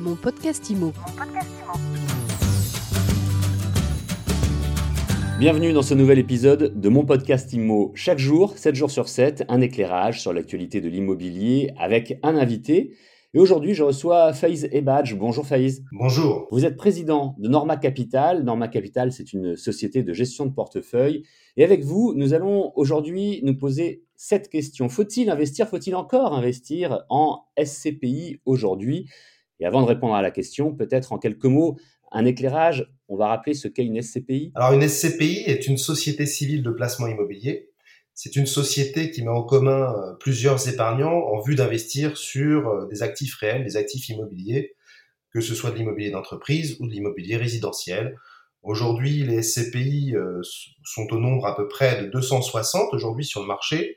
Mon podcast IMO. Bienvenue dans ce nouvel épisode de mon podcast IMO. Chaque jour, 7 jours sur 7, un éclairage sur l'actualité de l'immobilier avec un invité. Et aujourd'hui, je reçois Faïz Ebadj. Bonjour Faïz. Bonjour. Vous êtes président de Norma Capital. Norma Capital, c'est une société de gestion de portefeuille. Et avec vous, nous allons aujourd'hui nous poser cette question. Faut-il investir, faut-il encore investir en SCPI aujourd'hui? Et avant de répondre à la question, peut-être en quelques mots, un éclairage, on va rappeler ce qu'est une SCPI. Alors une SCPI est une société civile de placement immobilier c'est une société qui met en commun euh, plusieurs épargnants en vue d'investir sur euh, des actifs réels, des actifs immobiliers, que ce soit de l'immobilier d'entreprise ou de l'immobilier résidentiel. Aujourd'hui, les SCPI euh, sont au nombre à peu près de 260 aujourd'hui sur le marché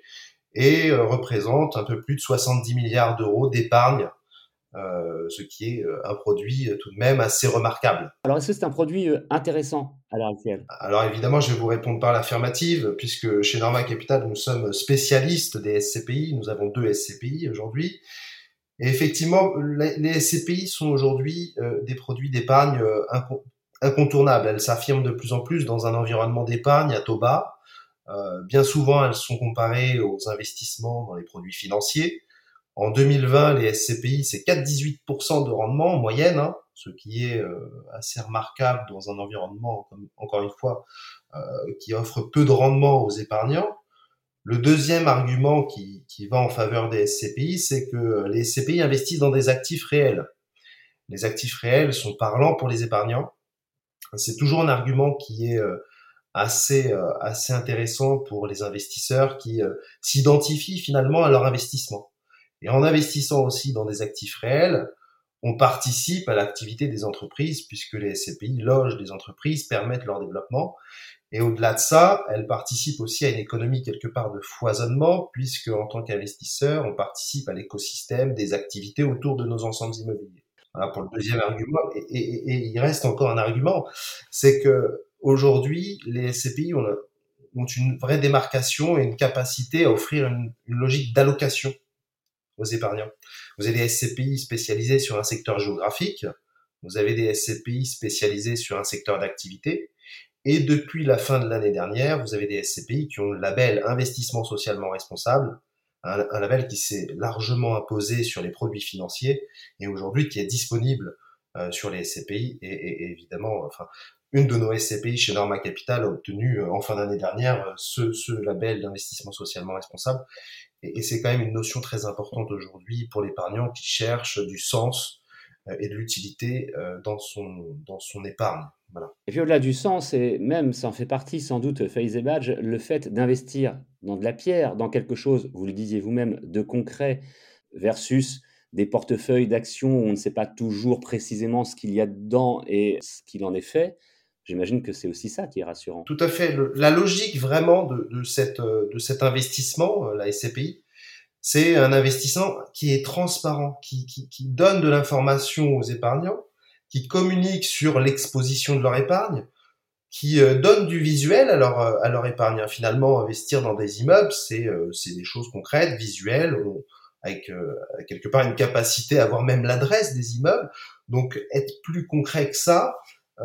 et représentent un peu plus de 70 milliards d'euros d'épargne euh, ce qui est euh, un produit euh, tout de même assez remarquable. Alors, est-ce que c'est un produit intéressant à l'heure actuelle? Alors, évidemment, je vais vous répondre par l'affirmative, puisque chez Norma Capital, nous sommes spécialistes des SCPI. Nous avons deux SCPI aujourd'hui. Et effectivement, les, SCPI sont aujourd'hui des produits d'épargne incontournables. Elles s'affirment de plus en plus dans un environnement d'épargne à taux bas. bien souvent, elles sont comparées aux investissements dans les produits financiers. En 2020, les SCPI, c'est 4,18% de rendement en moyenne, hein, ce qui est euh, assez remarquable dans un environnement, encore une fois, euh, qui offre peu de rendement aux épargnants. Le deuxième argument qui, qui va en faveur des SCPI, c'est que les SCPI investissent dans des actifs réels. Les actifs réels sont parlants pour les épargnants. C'est toujours un argument qui est euh, assez assez intéressant pour les investisseurs qui s'identifient finalement à leur investissement. Et en investissant aussi dans des actifs réels, on participe à l'activité des entreprises puisque les SCPI logent des entreprises, permettent leur développement. Et au-delà de ça, elles participent aussi à une économie quelque part de foisonnement puisque en tant qu'investisseur, on participe à l'écosystème des activités autour de nos ensembles immobiliers. Voilà pour le deuxième argument. Et, il reste encore un argument, c'est que aujourd'hui, les SCPI ont, une vraie démarcation et une capacité à offrir une logique d'allocation aux épargnants. Vous avez des SCPI spécialisés sur un secteur géographique, vous avez des SCPI spécialisés sur un secteur d'activité, et depuis la fin de l'année dernière, vous avez des SCPI qui ont le label investissement socialement responsable, un, label qui s'est largement imposé sur les produits financiers et aujourd'hui qui est disponible euh, sur les SCPI et, évidemment, enfin, une de nos SCPI chez Norma Capital a obtenu euh, en fin d'année dernière euh, ce, label d'investissement socialement responsable et, c'est quand même une notion très importante aujourd'hui pour l'épargnant qui cherche du sens euh, et de l'utilité dans son, dans son épargne. Et puis au-delà du sens, et même ça en fait partie sans doute, Faïs Badge, le fait d'investir dans de la pierre, dans quelque chose, vous le disiez vous-même, de concret, versus des portefeuilles d'actions où on ne sait pas toujours précisément ce qu'il y a dedans et ce qu'il en est fait, J'imagine que c'est aussi ça qui est rassurant. Tout à fait. la logique vraiment de, de, cette, euh, de cet investissement, euh, la SCPI, c'est un investissement qui est transparent, qui, qui, qui donne de l'information aux épargnants, qui communique sur l'exposition de leur épargne, qui euh, donne du visuel à leur, à leur épargne. Finalement, investir dans des immeubles, c'est des choses concrètes, visuelles, avec quelque part une capacité à voir même l'adresse des immeubles. Donc, être plus concret que ça,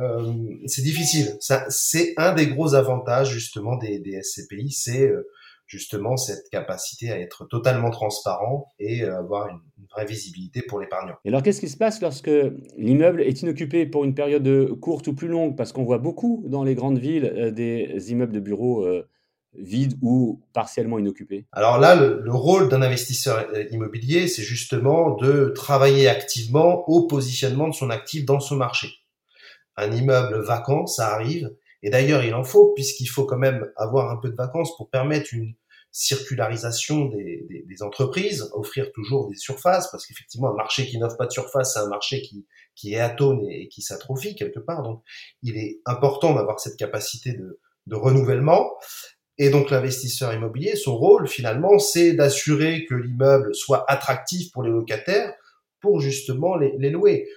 euh, c'est difficile. Ça, c'est un des gros avantages justement des, des SCPI, c'est euh, justement cette capacité à être totalement transparent et euh, avoir une, vraie visibilité pour l'épargnant. Et alors, qu'est-ce qui se passe lorsque l'immeuble est inoccupé pour une période courte ou plus longue? Parce qu'on voit beaucoup dans les grandes villes des immeubles de bureaux vides ou partiellement inoccupés Alors là, le, le rôle d'un investisseur immobilier, c'est justement de travailler activement au positionnement de son actif dans ce marché un immeuble vacant, ça arrive. Et d'ailleurs, il en faut, puisqu'il faut quand même avoir un peu de vacances pour permettre une circularisation des, entreprises, offrir toujours des surfaces, parce qu'effectivement, un marché qui n'offre pas de surface, c'est un marché qui, qui est atone et, qui s'atrophie quelque part. Donc, il est important d'avoir cette capacité de, renouvellement. Et donc, l'investisseur immobilier, son rôle, finalement, c'est d'assurer que l'immeuble soit attractif pour les locataires pour justement les louer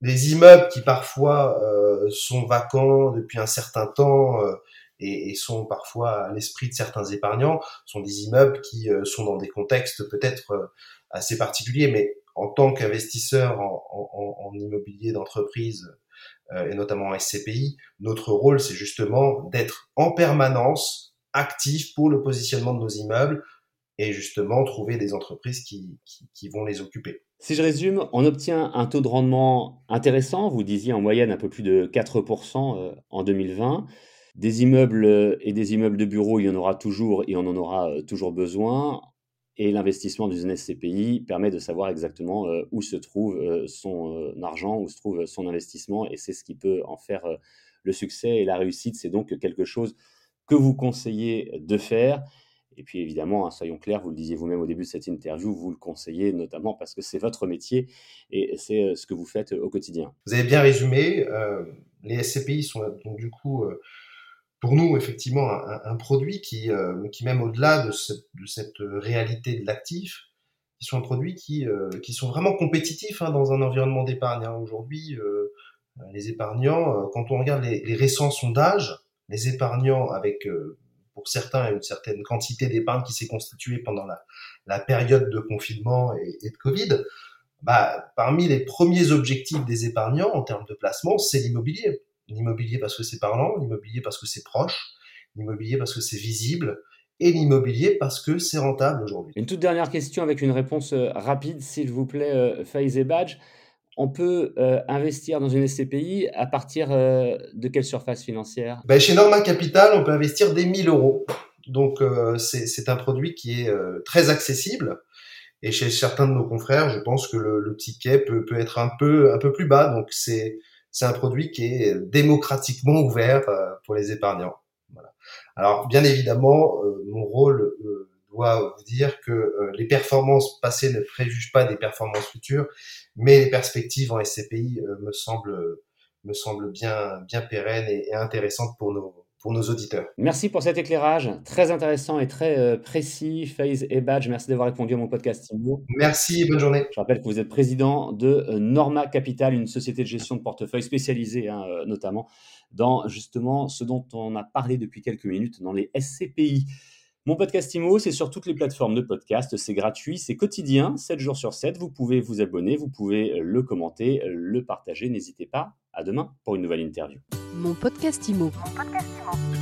des immeubles qui parfois euh, sont vacants depuis un certain temps euh, et, sont parfois à l'esprit de certains épargnants, sont des immeubles qui euh, sont dans des contextes peut-être assez particuliers, mais en tant qu'investisseur en, immobilier d'entreprise euh, et notamment en SCPI, notre rôle, c'est justement d'être en permanence actif pour le positionnement de nos immeubles et justement trouver des entreprises qui, qui, vont les occuper. Si je résume, on obtient un taux de rendement intéressant, vous disiez en moyenne un peu plus de 4% euh, en 2020. Des immeubles et des immeubles de bureaux, il y en aura toujours et on en aura euh, toujours besoin. Et l'investissement d'une SCPI permet de savoir exactement euh, où se trouve euh, son euh, argent, où se trouve son investissement, et c'est ce qui peut en faire le succès et la réussite. C'est donc quelque chose que vous conseillez de faire. Et puis évidemment, hein, soyons clairs, vous le disiez vous-même au début de cette interview, vous le conseillez notamment parce que c'est votre métier et c'est ce que vous faites au quotidien. Vous avez bien résumé. les SCPI sont donc du coup pour nous, effectivement, un, produit qui, euh, qui même au-delà de, cette réalité de l'actif, qui sont un produit qui, euh, qui sont vraiment compétitifs hein, dans un environnement d'épargne. Hein. Aujourd'hui, euh, les épargnants, quand on regarde les, récents sondages, les épargnants avec, pour certains, une certaine quantité d'épargne qui s'est constituée pendant la, période de confinement et, et de Covid, bah, parmi les premiers objectifs des épargnants en termes de placement, c'est l'immobilier. L'immobilier parce que c'est parlant, l'immobilier parce que c'est proche, l'immobilier parce que c'est visible, et l'immobilier parce que c'est rentable aujourd'hui. Une toute dernière question avec une réponse euh, rapide, s'il vous plaît, euh, Faiz et Badge. On peut euh, investir dans une SCPI à partir de quelle surface financière? Ben, Chez Norma Capital, on peut investir des 1000 euros. Donc c'est un produit qui est très accessible. Et chez certains de nos confrères, je pense que le, le ticket peut, peut, être un peu, un peu plus bas. Donc c'est un produit qui est démocratiquement ouvert euh, pour les épargnants. Voilà. Alors, bien évidemment, euh, mon rôle euh, doit vous dire que les performances passées ne préjugent pas des performances futures, mais les perspectives en SCPI me semblent me semblent bien bien pérennes et, et intéressantes pour nos pour nos auditeurs. Merci pour cet éclairage très intéressant et très euh, précis. FaZe et Badge, merci d'avoir répondu à mon podcast. Merci et bonne journée. Je rappelle que vous êtes président de euh, Norma Capital, une société de gestion de portefeuille spécialisée hein, euh, notamment dans justement ce dont on a parlé depuis quelques minutes, dans les SCPI. Mon podcast IMO, c'est sur toutes les plateformes de podcast, c'est gratuit, c'est quotidien, 7 jours sur 7. Vous pouvez vous abonner, vous pouvez le commenter, le partager. N'hésitez pas. À demain pour une nouvelle interview. Mon podcast IMO. Mon podcast IMO.